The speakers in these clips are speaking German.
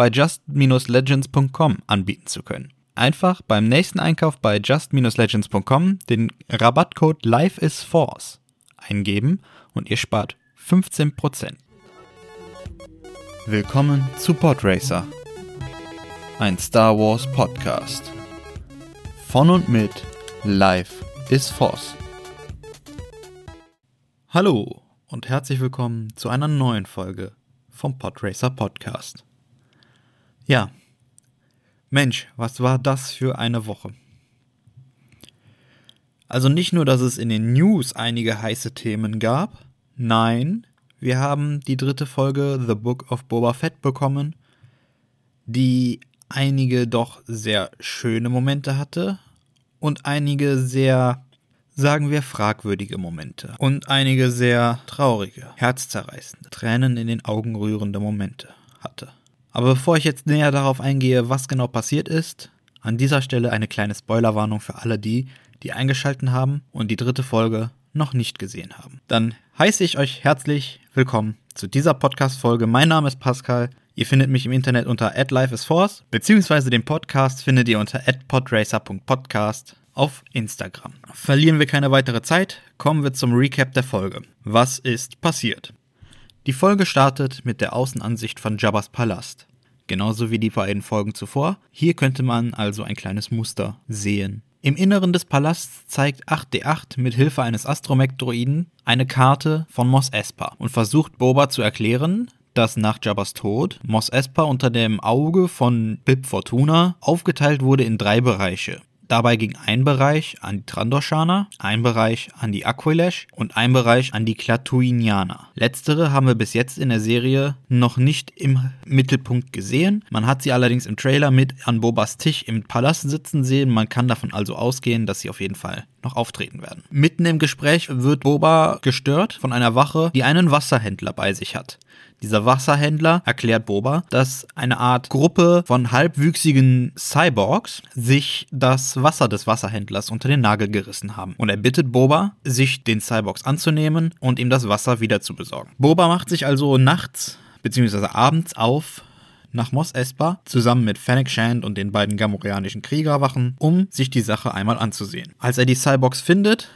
bei just-legends.com anbieten zu können. Einfach beim nächsten Einkauf bei just-legends.com den Rabattcode LifeIsForce eingeben und ihr spart 15%. Willkommen zu Podracer, ein Star Wars Podcast. Von und mit Life is Force. Hallo und herzlich willkommen zu einer neuen Folge vom Podracer Podcast. Ja, Mensch, was war das für eine Woche? Also nicht nur, dass es in den News einige heiße Themen gab, nein, wir haben die dritte Folge The Book of Boba Fett bekommen, die einige doch sehr schöne Momente hatte und einige sehr, sagen wir, fragwürdige Momente und einige sehr traurige, herzzerreißende, Tränen in den Augen rührende Momente hatte. Aber bevor ich jetzt näher darauf eingehe, was genau passiert ist, an dieser Stelle eine kleine Spoilerwarnung für alle die, die eingeschalten haben und die dritte Folge noch nicht gesehen haben. Dann heiße ich euch herzlich willkommen zu dieser Podcast-Folge. Mein Name ist Pascal. Ihr findet mich im Internet unter @lifeisforce beziehungsweise den Podcast findet ihr unter @podracer.podcast auf Instagram. Verlieren wir keine weitere Zeit, kommen wir zum Recap der Folge. Was ist passiert? Die Folge startet mit der Außenansicht von Jabba's Palast. Genauso wie die beiden Folgen zuvor. Hier könnte man also ein kleines Muster sehen. Im Inneren des Palasts zeigt 8D8 mit Hilfe eines Astromech-Droiden eine Karte von Mos Espa und versucht Boba zu erklären, dass nach Jabbas Tod Mos Espa unter dem Auge von Bib Fortuna aufgeteilt wurde in drei Bereiche. Dabei ging ein Bereich an die Trandoshana, ein Bereich an die Aquilash und ein Bereich an die Klatuinianer. Letztere haben wir bis jetzt in der Serie noch nicht im Mittelpunkt gesehen. Man hat sie allerdings im Trailer mit an Bobas Tisch im Palast sitzen sehen. Man kann davon also ausgehen, dass sie auf jeden Fall noch auftreten werden. Mitten im Gespräch wird Boba gestört von einer Wache, die einen Wasserhändler bei sich hat. Dieser Wasserhändler erklärt Boba, dass eine Art Gruppe von halbwüchsigen Cyborgs sich das Wasser des Wasserhändlers unter den Nagel gerissen haben. Und er bittet Boba, sich den Cyborgs anzunehmen und ihm das Wasser wieder zu besorgen. Boba macht sich also nachts bzw. abends auf nach Mos Espa zusammen mit Fennec Shand und den beiden gamorianischen Kriegerwachen, um sich die Sache einmal anzusehen. Als er die Cyborgs findet,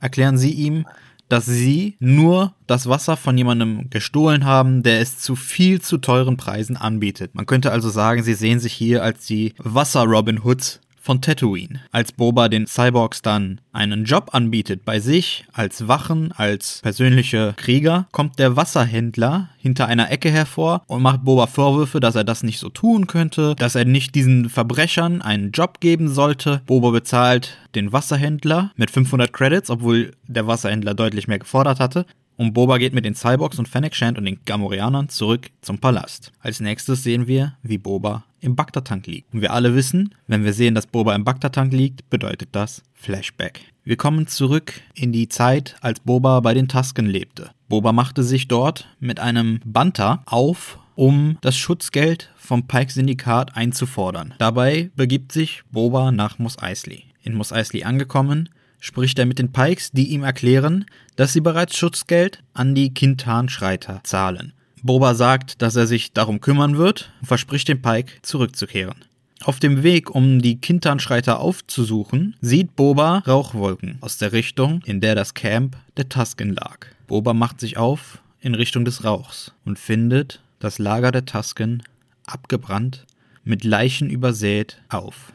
erklären sie ihm, dass sie nur das Wasser von jemandem gestohlen haben, der es zu viel zu teuren Preisen anbietet. Man könnte also sagen, sie sehen sich hier als die Wasser-Robin Hoods von Tatooine. Als Boba den Cyborgs dann einen Job anbietet bei sich als Wachen, als persönliche Krieger, kommt der Wasserhändler hinter einer Ecke hervor und macht Boba Vorwürfe, dass er das nicht so tun könnte, dass er nicht diesen Verbrechern einen Job geben sollte. Boba bezahlt den Wasserhändler mit 500 Credits, obwohl der Wasserhändler deutlich mehr gefordert hatte. Und Boba geht mit den Cyborgs und Fennec Shand und den Gamorreanern zurück zum Palast. Als nächstes sehen wir, wie Boba im Bagdad-Tank liegt. Und wir alle wissen, wenn wir sehen, dass Boba im Bagdad-Tank liegt, bedeutet das Flashback. Wir kommen zurück in die Zeit, als Boba bei den Tusken lebte. Boba machte sich dort mit einem Banta auf, um das Schutzgeld vom Pike-Syndikat einzufordern. Dabei begibt sich Boba nach Mos Eisley. In Mos Eisley angekommen, spricht er mit den Pikes, die ihm erklären, dass sie bereits Schutzgeld an die Kintan-Schreiter zahlen. Boba sagt, dass er sich darum kümmern wird und verspricht dem Pike zurückzukehren. Auf dem Weg, um die Kintan-Schreiter aufzusuchen, sieht Boba Rauchwolken aus der Richtung, in der das Camp der Tusken lag. Boba macht sich auf in Richtung des Rauchs und findet das Lager der Tusken abgebrannt, mit Leichen übersät auf.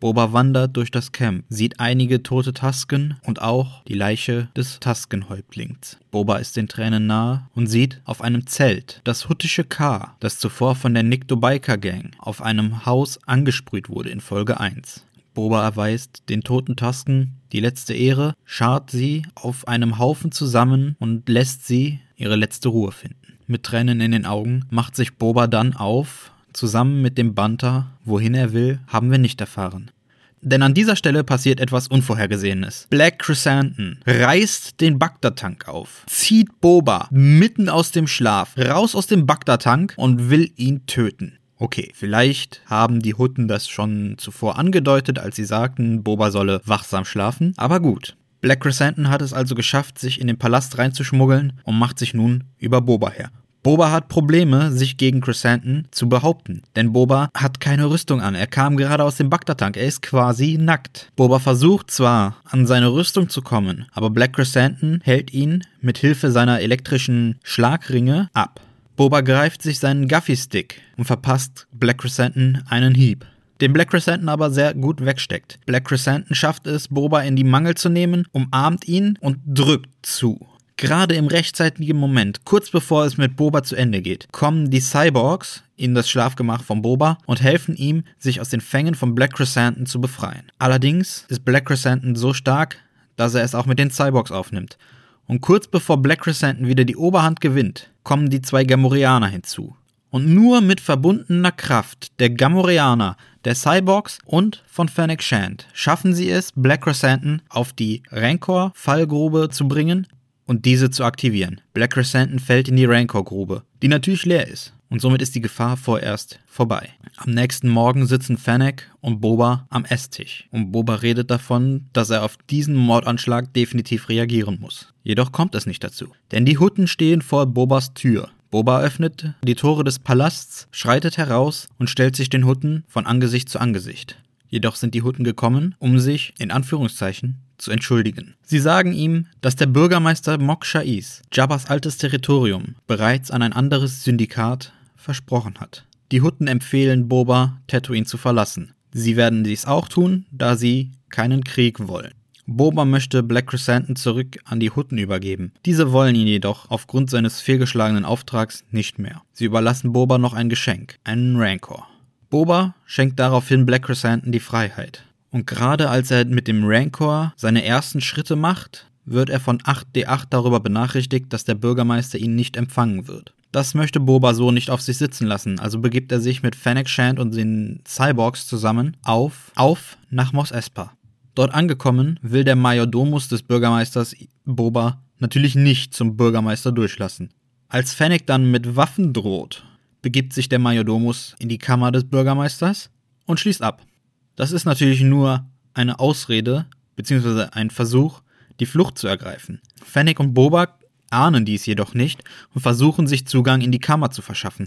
Boba wandert durch das Camp, sieht einige tote Tusken und auch die Leiche des Tuskenhäuptlings. Boba ist den Tränen nahe und sieht auf einem Zelt das huttische K, das zuvor von der Nikto Biker Gang auf einem Haus angesprüht wurde in Folge 1. Boba erweist den toten Tusken die letzte Ehre, schart sie auf einem Haufen zusammen und lässt sie ihre letzte Ruhe finden. Mit Tränen in den Augen macht sich Boba dann auf zusammen mit dem Banter, wohin er will, haben wir nicht erfahren. Denn an dieser Stelle passiert etwas Unvorhergesehenes. Black Chrysanthemum reißt den Bagdad-Tank auf, zieht Boba mitten aus dem Schlaf raus aus dem Bagdad-Tank und will ihn töten. Okay, vielleicht haben die Hutten das schon zuvor angedeutet, als sie sagten, Boba solle wachsam schlafen, aber gut. Black Chrysanthemum hat es also geschafft, sich in den Palast reinzuschmuggeln und macht sich nun über Boba her. Boba hat Probleme, sich gegen Chrysanthemum zu behaupten, denn Boba hat keine Rüstung an. Er kam gerade aus dem Bagdad-Tank, er ist quasi nackt. Boba versucht zwar, an seine Rüstung zu kommen, aber Black Chrysanthemum hält ihn mit Hilfe seiner elektrischen Schlagringe ab. Boba greift sich seinen Guffy-Stick und verpasst Black Chrysanthemum einen Hieb. Den Black Chrysanthemum aber sehr gut wegsteckt. Black Chrysanthemum schafft es, Boba in die Mangel zu nehmen, umarmt ihn und drückt zu. Gerade im rechtzeitigen Moment, kurz bevor es mit Boba zu Ende geht, kommen die Cyborgs in das Schlafgemach von Boba und helfen ihm, sich aus den Fängen von Black Chrysanthemum zu befreien. Allerdings ist Black Chrysanthemum so stark, dass er es auch mit den Cyborgs aufnimmt. Und kurz bevor Black Chrysanthemum wieder die Oberhand gewinnt, kommen die zwei Gamorreaner hinzu. Und nur mit verbundener Kraft der Gamorreaner, der Cyborgs und von Fennec Shand schaffen sie es, Black Chrysanthemum auf die Rancor-Fallgrube zu bringen und diese zu aktivieren. Black Chrysanthemum fällt in die Rancor-Grube, die natürlich leer ist. Und somit ist die Gefahr vorerst vorbei. Am nächsten Morgen sitzen Fennec und Boba am Esstisch. Und Boba redet davon, dass er auf diesen Mordanschlag definitiv reagieren muss. Jedoch kommt es nicht dazu. Denn die Hutten stehen vor Bobas Tür. Boba öffnet die Tore des Palasts, schreitet heraus und stellt sich den Hutten von Angesicht zu Angesicht. Jedoch sind die Hutten gekommen, um sich, in Anführungszeichen, zu entschuldigen. Sie sagen ihm, dass der Bürgermeister Mok Shais, Jabbas altes Territorium, bereits an ein anderes Syndikat versprochen hat. Die Hutten empfehlen Boba, Tatooine zu verlassen. Sie werden dies auch tun, da sie keinen Krieg wollen. Boba möchte Black Chrysanthemum zurück an die Hutten übergeben. Diese wollen ihn jedoch aufgrund seines fehlgeschlagenen Auftrags nicht mehr. Sie überlassen Boba noch ein Geschenk, einen Rancor. Boba schenkt daraufhin Black Chrysanthemum die Freiheit. Und gerade als er mit dem Rancor seine ersten Schritte macht, wird er von 8D8 darüber benachrichtigt, dass der Bürgermeister ihn nicht empfangen wird. Das möchte Boba so nicht auf sich sitzen lassen, also begibt er sich mit Fennec Shand und den Cyborgs zusammen auf, auf nach Mos Espa. Dort angekommen, will der Majordomus des Bürgermeisters Boba natürlich nicht zum Bürgermeister durchlassen. Als Fennec dann mit Waffen droht, begibt sich der Majordomus in die Kammer des Bürgermeisters und schließt ab. Das ist natürlich nur eine Ausrede bzw. ein Versuch, die Flucht zu ergreifen. Fennec und Boba ahnen dies jedoch nicht und versuchen sich Zugang in die Kammer zu verschaffen.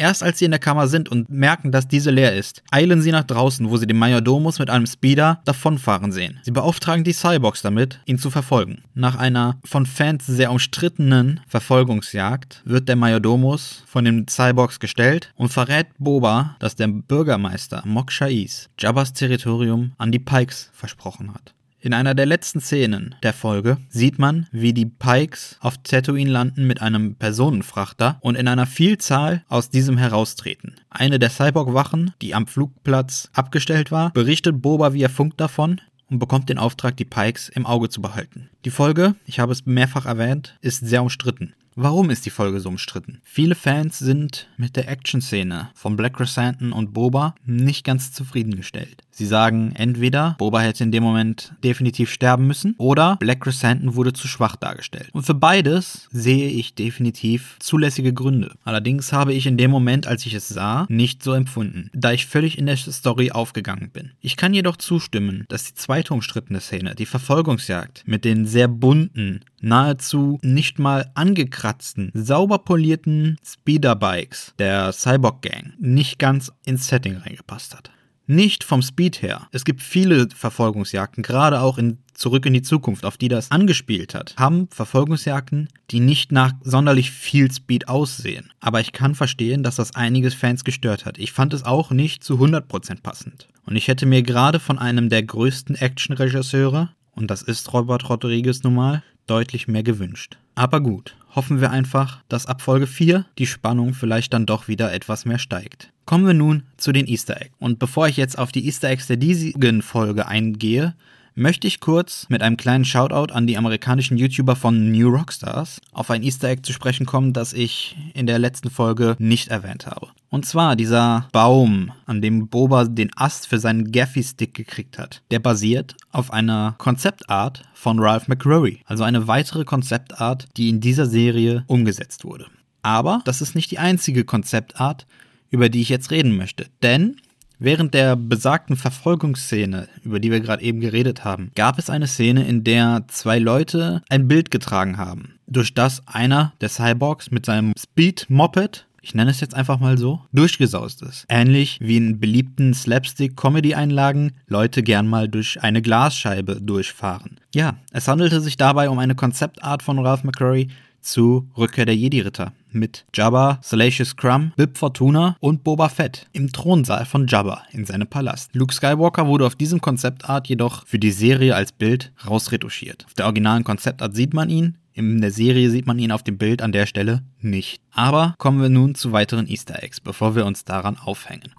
Erst als sie in der Kammer sind und merken, dass diese leer ist, eilen sie nach draußen, wo sie den Majordomus mit einem Speeder davonfahren sehen. Sie beauftragen die Cyborgs damit, ihn zu verfolgen. Nach einer von Fans sehr umstrittenen Verfolgungsjagd wird der Majordomus von den Cyborgs gestellt und verrät Boba, dass der Bürgermeister Mok Shais Jabbas Territorium an die Pikes versprochen hat. In einer der letzten Szenen der Folge sieht man, wie die Pikes auf Tatooine landen mit einem Personenfrachter und in einer Vielzahl aus diesem heraustreten. Eine der Cyborg-Wachen, die am Flugplatz abgestellt war, berichtet Boba via Funk davon und bekommt den Auftrag, die Pikes im Auge zu behalten. Die Folge, ich habe es mehrfach erwähnt, ist sehr umstritten. Warum ist die Folge so umstritten? Viele Fans sind mit der Action-Szene von Black Chrysanthemum und Boba nicht ganz zufriedengestellt. Sie sagen entweder, Boba hätte in dem Moment definitiv sterben müssen oder Black Chrysanthemum wurde zu schwach dargestellt. Und für beides sehe ich definitiv zulässige Gründe. Allerdings habe ich in dem Moment, als ich es sah, nicht so empfunden, da ich völlig in der Story aufgegangen bin. Ich kann jedoch zustimmen, dass die zweite umstrittene Szene, die Verfolgungsjagd mit den sehr bunten, nahezu nicht mal angekratzten, sauber polierten Speederbikes der Cyborg Gang nicht ganz ins Setting reingepasst hat. Nicht vom Speed her. Es gibt viele Verfolgungsjagden, gerade auch in Zurück in die Zukunft, auf die das angespielt hat, haben Verfolgungsjagden, die nicht nach sonderlich viel Speed aussehen. Aber ich kann verstehen, dass das einiges Fans gestört hat. Ich fand es auch nicht zu 100% passend. Und ich hätte mir gerade von einem der größten Action-Regisseure, und das ist Robert Rodriguez nun mal, deutlich mehr gewünscht. Aber gut, hoffen wir einfach, dass ab Folge 4 die Spannung vielleicht dann doch wieder etwas mehr steigt. Kommen wir nun zu den Easter Eggs. Und bevor ich jetzt auf die Easter Eggs der diesigen Folge eingehe, möchte ich kurz mit einem kleinen Shoutout an die amerikanischen YouTuber von New Rockstars auf ein Easter Egg zu sprechen kommen, das ich in der letzten Folge nicht erwähnt habe. Und zwar dieser Baum, an dem Boba den Ast für seinen Gaffy-Stick gekriegt hat. Der basiert auf einer Konzeptart von Ralph McRory. Also eine weitere Konzeptart, die in dieser Serie umgesetzt wurde. Aber das ist nicht die einzige Konzeptart, über die ich jetzt reden möchte. Denn Während der besagten Verfolgungsszene, über die wir gerade eben geredet haben, gab es eine Szene, in der zwei Leute ein Bild getragen haben, durch das einer der Cyborgs mit seinem Speed Moped ich nenne es jetzt einfach mal so, durchgesaust ist. Ähnlich wie in beliebten Slapstick-Comedy-Einlagen Leute gern mal durch eine Glasscheibe durchfahren. Ja, es handelte sich dabei um eine Konzeptart von Ralph McCurry zu Rückkehr der Jedi-Ritter mit Jabba, Salacious Crumb, Bib Fortuna und Boba Fett im Thronsaal von Jabba in seinem Palast. Luke Skywalker wurde auf diesem Konzeptart jedoch für die Serie als Bild rausretuschiert. Auf der originalen Konzeptart sieht man ihn, in der Serie sieht man ihn auf dem Bild an der Stelle nicht. Aber kommen wir nun zu weiteren Easter Eggs, bevor wir uns daran aufhängen.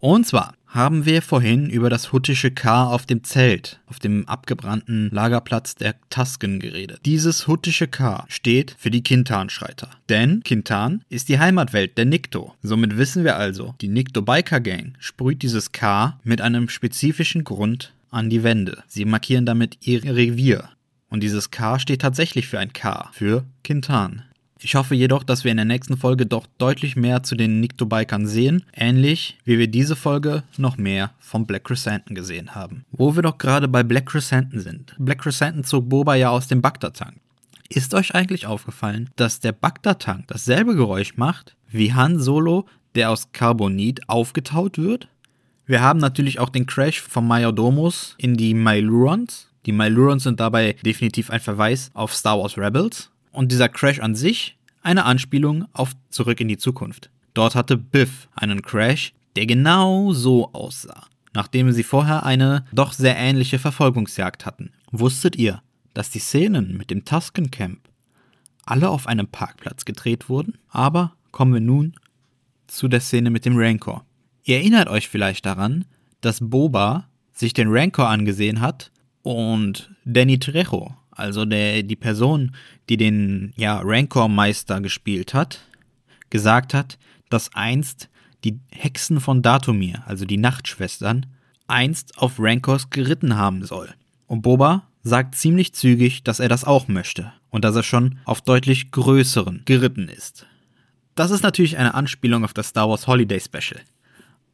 Und zwar haben wir vorhin über das huttische K auf dem Zelt, auf dem abgebrannten Lagerplatz der Tusken geredet. Dieses huttische K steht für die Kintan-Schreiter. Denn Kintan ist die Heimatwelt der Nikto. Somit wissen wir also, die Nikto Biker Gang sprüht dieses K mit einem spezifischen Grund an die Wände. Sie markieren damit ihr Revier. Und dieses K steht tatsächlich für ein K, für Kintan. Ich hoffe jedoch, dass wir in der nächsten Folge doch deutlich mehr zu den Nikto-Bikern sehen, ähnlich wie wir diese Folge noch mehr vom Black Chrysanthemum gesehen haben. Wo wir doch gerade bei Black Chrysanthemum sind. Black Chrysanthemum zog Boba ja aus dem Bagdad-Tank. Ist euch eigentlich aufgefallen, dass der Bagdad-Tank dasselbe Geräusch macht wie Han Solo, der aus Carbonit aufgetaut wird? Wir haben natürlich auch den Crash vom Majordomus in die Mylurons. Die Mylurons sind dabei definitiv ein Verweis auf Star Wars Rebels und dieser Crash an sich eine Anspielung auf Zurück in die Zukunft. Dort hatte Biff einen Crash, der genau so aussah, nachdem sie vorher eine doch sehr ähnliche Verfolgungsjagd hatten. Wusstet ihr, dass die Szenen mit dem Tusken Camp alle auf einem Parkplatz gedreht wurden? Aber kommen wir nun zu der Szene mit dem Rancor. Ihr erinnert euch vielleicht daran, dass Boba sich den Rancor angesehen hat und Danny Trejo also der, die Person, die den ja, Rancor-Meister gespielt hat, gesagt hat, dass einst die Hexen von Datumir, also die Nachtschwestern, einst auf Rancors geritten haben soll. Und Boba sagt ziemlich zügig, dass er das auch möchte und dass er schon auf deutlich größeren geritten ist. Das ist natürlich eine Anspielung auf das Star Wars Holiday Special,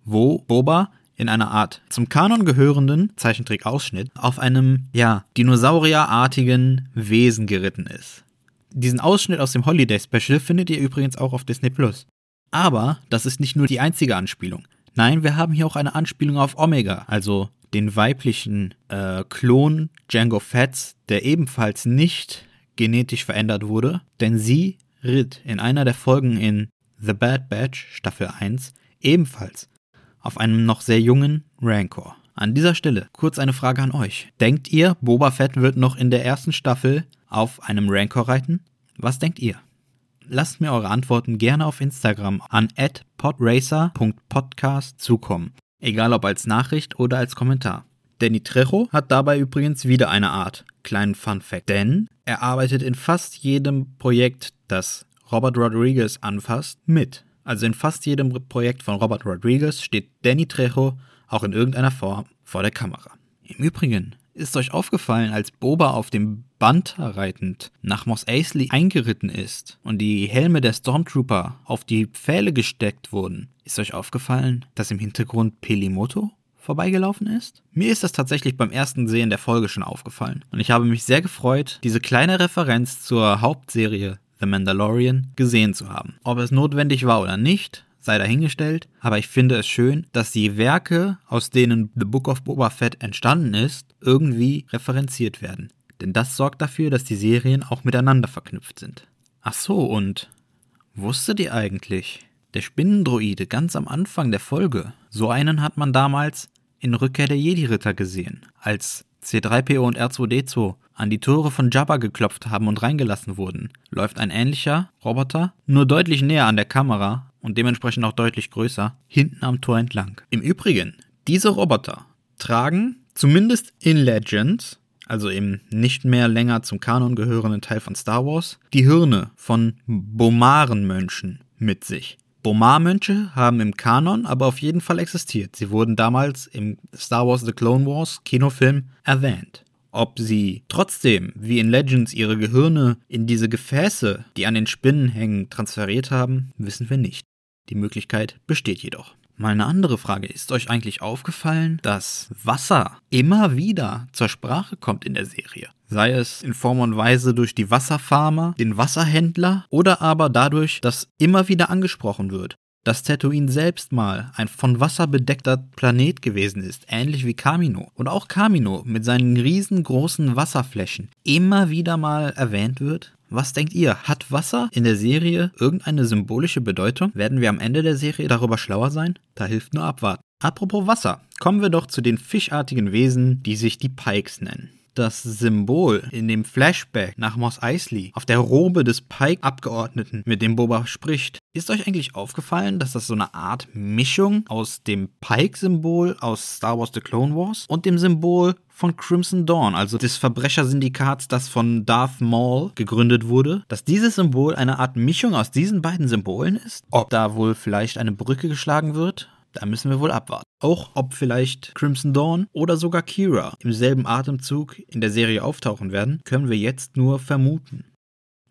wo Boba in einer Art zum Kanon gehörenden Zeichentrick-Ausschnitt auf einem, ja, dinosaurierartigen Wesen geritten ist. Diesen Ausschnitt aus dem Holiday Special findet ihr übrigens auch auf Disney Plus. Aber das ist nicht nur die einzige Anspielung. Nein, wir haben hier auch eine Anspielung auf Omega, also den weiblichen äh, Klon Django Fats, der ebenfalls nicht genetisch verändert wurde, denn sie ritt in einer der Folgen in The Bad Batch Staffel 1 ebenfalls auf einem noch sehr jungen Rancor. An dieser Stelle kurz eine Frage an euch. Denkt ihr, Boba Fett wird noch in der ersten Staffel auf einem Rancor reiten? Was denkt ihr? Lasst mir eure Antworten gerne auf Instagram an podracer.podcast zukommen. Egal ob als Nachricht oder als Kommentar. Danny Trejo hat dabei übrigens wieder eine Art kleinen Fun Fact, denn er arbeitet in fast jedem Projekt, das Robert Rodriguez anfasst, mit. Also in fast jedem Projekt von Robert Rodriguez steht Danny Trejo auch in irgendeiner Form vor der Kamera. Im Übrigen, ist euch aufgefallen, als Boba auf dem Banter reitend nach Mos Eisley eingeritten ist und die Helme der Stormtrooper auf die Pfähle gesteckt wurden, ist euch aufgefallen, dass im Hintergrund Pelimoto vorbeigelaufen ist? Mir ist das tatsächlich beim ersten Sehen der Folge schon aufgefallen und ich habe mich sehr gefreut, diese kleine Referenz zur Hauptserie The Mandalorian gesehen zu haben. Ob es notwendig war oder nicht, sei dahingestellt, aber ich finde es schön, dass die Werke, aus denen The Book of Boba Fett entstanden ist, irgendwie referenziert werden. Denn das sorgt dafür, dass die Serien auch miteinander verknüpft sind. Ach so, und wusstet ihr eigentlich, der Spinnendroide ganz am Anfang der Folge, so einen hat man damals in Rückkehr der Jedi-Ritter gesehen, als C3PO und R2D2 an die Tore von Jabba geklopft haben und reingelassen wurden, läuft ein ähnlicher Roboter, nur deutlich näher an der Kamera und dementsprechend auch deutlich größer, hinten am Tor entlang. Im Übrigen, diese Roboter tragen zumindest in Legends, also im nicht mehr länger zum Kanon gehörenden Teil von Star Wars, die Hirne von Bomaren-Mönchen mit sich. Bomar-Mönche haben im Kanon aber auf jeden Fall existiert. Sie wurden damals im Star Wars The Clone Wars Kinofilm erwähnt. Ob sie trotzdem, wie in Legends, ihre Gehirne in diese Gefäße, die an den Spinnen hängen, transferiert haben, wissen wir nicht. Die Möglichkeit besteht jedoch. Mal eine andere Frage. Ist euch eigentlich aufgefallen, dass Wasser immer wieder zur Sprache kommt in der Serie? Sei es in Form und Weise durch die Wasserfarmer, den Wasserhändler oder aber dadurch, dass immer wieder angesprochen wird, dass Tatooine selbst mal ein von Wasser bedeckter Planet gewesen ist, ähnlich wie Kamino. Und auch Kamino mit seinen riesengroßen Wasserflächen immer wieder mal erwähnt wird was denkt ihr? Hat Wasser in der Serie irgendeine symbolische Bedeutung? Werden wir am Ende der Serie darüber schlauer sein? Da hilft nur abwarten. Apropos Wasser, kommen wir doch zu den fischartigen Wesen, die sich die Pikes nennen das Symbol in dem Flashback nach Moss Eisley auf der Robe des Pike-Abgeordneten, mit dem Boba spricht. Ist euch eigentlich aufgefallen, dass das so eine Art Mischung aus dem Pike-Symbol aus Star Wars The Clone Wars und dem Symbol von Crimson Dawn, also des Verbrechersyndikats, das von Darth Maul gegründet wurde, dass dieses Symbol eine Art Mischung aus diesen beiden Symbolen ist? Ob da wohl vielleicht eine Brücke geschlagen wird? Da müssen wir wohl abwarten. Auch ob vielleicht Crimson Dawn oder sogar Kira im selben Atemzug in der Serie auftauchen werden, können wir jetzt nur vermuten.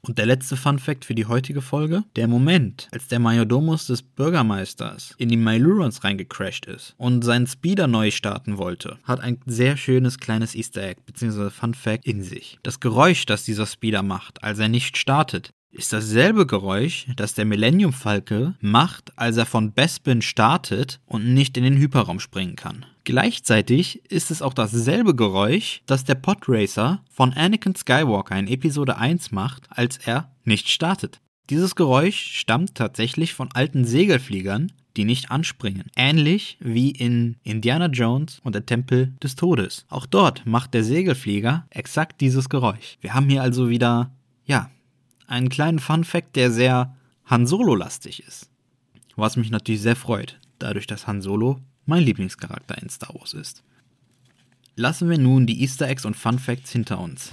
Und der letzte Fun Fact für die heutige Folge: Der Moment, als der Majordomus des Bürgermeisters in die Mylurons reingecrashed ist und seinen Speeder neu starten wollte, hat ein sehr schönes kleines Easter Egg bzw. Fun Fact in sich. Das Geräusch, das dieser Speeder macht, als er nicht startet, ist dasselbe Geräusch, das der Millennium Falke macht, als er von Bespin startet und nicht in den Hyperraum springen kann. Gleichzeitig ist es auch dasselbe Geräusch, das der Podracer von Anakin Skywalker in Episode 1 macht, als er nicht startet. Dieses Geräusch stammt tatsächlich von alten Segelfliegern, die nicht anspringen. Ähnlich wie in Indiana Jones und der Tempel des Todes. Auch dort macht der Segelflieger exakt dieses Geräusch. Wir haben hier also wieder, ja, einen kleinen Fun-Fact, der sehr Han Solo-lastig ist. Was mich natürlich sehr freut, dadurch, dass Han Solo mein Lieblingscharakter in Star Wars ist. Lassen wir nun die Easter Eggs und Fun Facts hinter uns.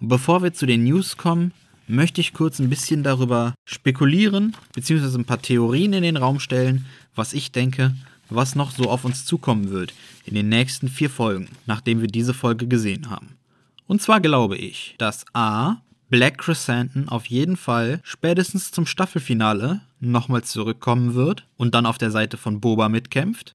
Bevor wir zu den News kommen, möchte ich kurz ein bisschen darüber spekulieren, beziehungsweise ein paar Theorien in den Raum stellen, was ich denke, was noch so auf uns zukommen wird in den nächsten vier Folgen, nachdem wir diese Folge gesehen haben. Und zwar glaube ich, dass A. Black Chrysanthemum auf jeden Fall spätestens zum Staffelfinale nochmal zurückkommen wird und dann auf der Seite von Boba mitkämpft.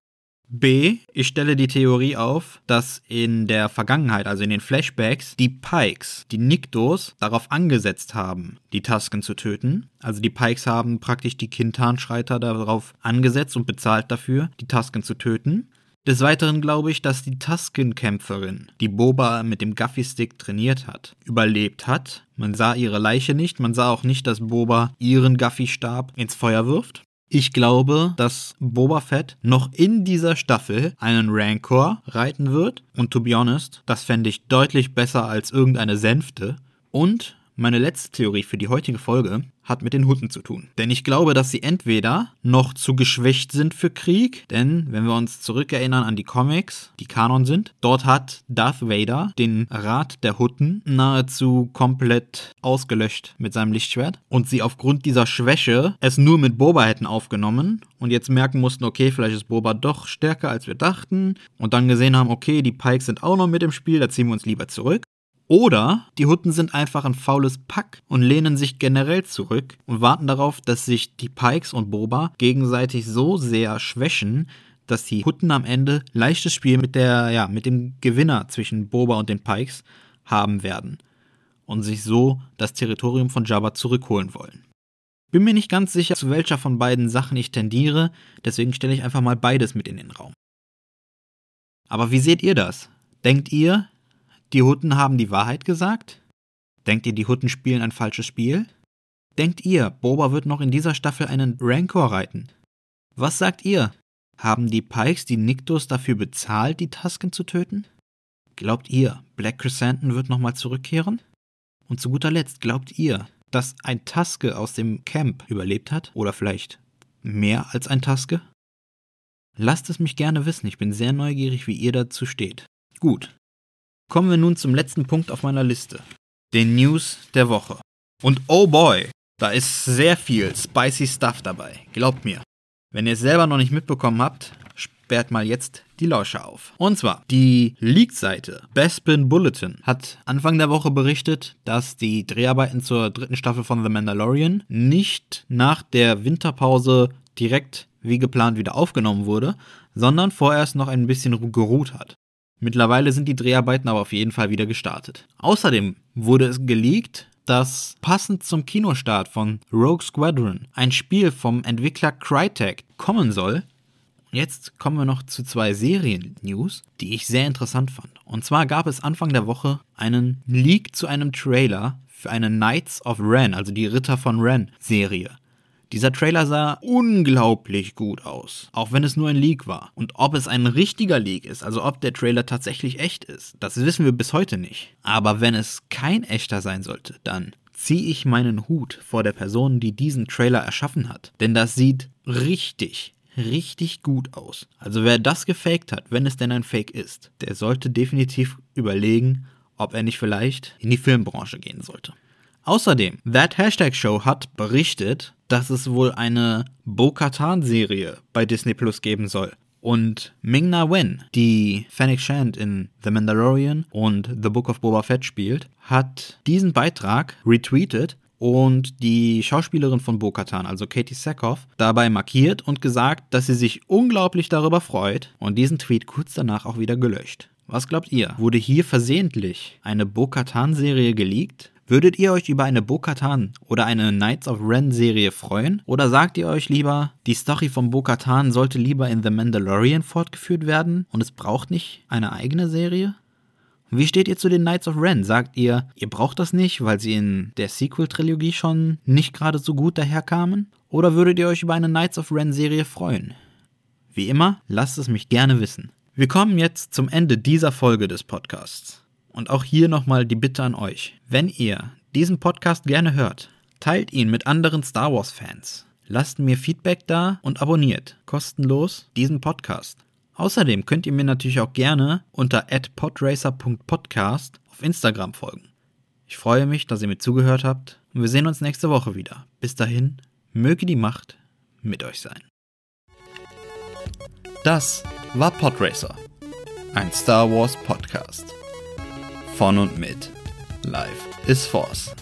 B. Ich stelle die Theorie auf, dass in der Vergangenheit, also in den Flashbacks, die Pikes, die Niktos, darauf angesetzt haben, die Tusken zu töten. Also die Pikes haben praktisch die Kintan-Schreiter darauf angesetzt und bezahlt dafür, die Tusken zu töten. Des Weiteren glaube ich, dass die Tusken-Kämpferin, die Boba mit dem Gaffy-Stick trainiert hat, überlebt hat. Man sah ihre Leiche nicht, man sah auch nicht, dass Boba ihren Gaffy-Stab ins Feuer wirft. Ich glaube, dass Boba Fett noch in dieser Staffel einen Rancor reiten wird. Und to be honest, das fände ich deutlich besser als irgendeine Sänfte. Und meine letzte Theorie für die heutige Folge hat mit den Hutten zu tun. Denn ich glaube, dass sie entweder noch zu geschwächt sind für Krieg, denn wenn wir uns zurückerinnern an die Comics, die Kanon sind, dort hat Darth Vader den Rat der Hutten nahezu komplett ausgelöscht mit seinem Lichtschwert und sie aufgrund dieser Schwäche es nur mit Boba hätten aufgenommen und jetzt merken mussten, okay, vielleicht ist Boba doch stärker als wir dachten und dann gesehen haben, okay, die Pikes sind auch noch mit im Spiel, da ziehen wir uns lieber zurück. Oder die Hutten sind einfach ein faules Pack und lehnen sich generell zurück und warten darauf, dass sich die Pikes und Boba gegenseitig so sehr schwächen, dass die Hutten am Ende leichtes Spiel mit der, ja, mit dem Gewinner zwischen Boba und den Pikes haben werden und sich so das Territorium von Jabba zurückholen wollen. Bin mir nicht ganz sicher, zu welcher von beiden Sachen ich tendiere, deswegen stelle ich einfach mal beides mit in den Raum. Aber wie seht ihr das? Denkt ihr, die Hutten haben die Wahrheit gesagt? Denkt ihr, die Hutten spielen ein falsches Spiel? Denkt ihr, Boba wird noch in dieser Staffel einen Rancor reiten? Was sagt ihr? Haben die Pikes die Niktos dafür bezahlt, die Tusken zu töten? Glaubt ihr, Black Chrysanthemum wird nochmal zurückkehren? Und zu guter Letzt, glaubt ihr, dass ein Tuske aus dem Camp überlebt hat? Oder vielleicht mehr als ein Tuske? Lasst es mich gerne wissen. Ich bin sehr neugierig, wie ihr dazu steht. Gut. Kommen wir nun zum letzten Punkt auf meiner Liste. Den News der Woche. Und oh boy, da ist sehr viel spicy Stuff dabei. Glaubt mir. Wenn ihr es selber noch nicht mitbekommen habt, sperrt mal jetzt die Lauscher auf. Und zwar, die Leak-Seite Bespin Bulletin hat Anfang der Woche berichtet, dass die Dreharbeiten zur dritten Staffel von The Mandalorian nicht nach der Winterpause direkt wie geplant wieder aufgenommen wurde, sondern vorerst noch ein bisschen geruht hat. Mittlerweile sind die Dreharbeiten aber auf jeden Fall wieder gestartet. Außerdem wurde es geleakt, dass passend zum Kinostart von Rogue Squadron ein Spiel vom Entwickler Crytek kommen soll. Jetzt kommen wir noch zu zwei Serien-News, die ich sehr interessant fand. Und zwar gab es Anfang der Woche einen Leak zu einem Trailer für eine Knights of Ren, also die Ritter von Ren Serie. Dieser Trailer sah unglaublich gut aus, auch wenn es nur ein Leak war. Und ob es ein richtiger Leak ist, also ob der Trailer tatsächlich echt ist, das wissen wir bis heute nicht. Aber wenn es kein echter sein sollte, dann ziehe ich meinen Hut vor der Person, die diesen Trailer erschaffen hat. Denn das sieht richtig, richtig gut aus. Also wer das gefaked hat, wenn es denn ein Fake ist, der sollte definitiv überlegen, ob er nicht vielleicht in die Filmbranche gehen sollte. Außerdem, That Hashtag Show hat berichtet, dass es wohl eine Bo-Katan-Serie bei Disney Plus geben soll. Und Ming-Na Wen, die Fennec Shand in The Mandalorian und The Book of Boba Fett spielt, hat diesen Beitrag retweetet und die Schauspielerin von Bo-Katan, also Katie Sackhoff, dabei markiert und gesagt, dass sie sich unglaublich darüber freut und diesen Tweet kurz danach auch wieder gelöscht. Was glaubt ihr? Wurde hier versehentlich eine Bo-Katan-Serie geleakt? Würdet ihr euch über eine Bo-Katan oder eine Knights of Ren Serie freuen? Oder sagt ihr euch lieber, die Story von Bo-Katan sollte lieber in The Mandalorian fortgeführt werden und es braucht nicht eine eigene Serie? Wie steht ihr zu den Knights of Ren? Sagt ihr, ihr braucht das nicht, weil sie in der Sequel-Trilogie schon nicht gerade so gut daherkamen? Oder würdet ihr euch über eine Knights of Ren Serie freuen? Wie immer, lasst es mich gerne wissen. Wir kommen jetzt zum Ende dieser Folge des Podcasts. Und auch hier nochmal die Bitte an euch. Wenn ihr diesen Podcast gerne hört, teilt ihn mit anderen Star Wars-Fans. Lasst mir Feedback da und abonniert kostenlos diesen Podcast. Außerdem könnt ihr mir natürlich auch gerne unter podracer.podcast auf Instagram folgen. Ich freue mich, dass ihr mir zugehört habt und wir sehen uns nächste Woche wieder. Bis dahin, möge die Macht mit euch sein. Das war Podracer, ein Star Wars Podcast von und mit Life is Force.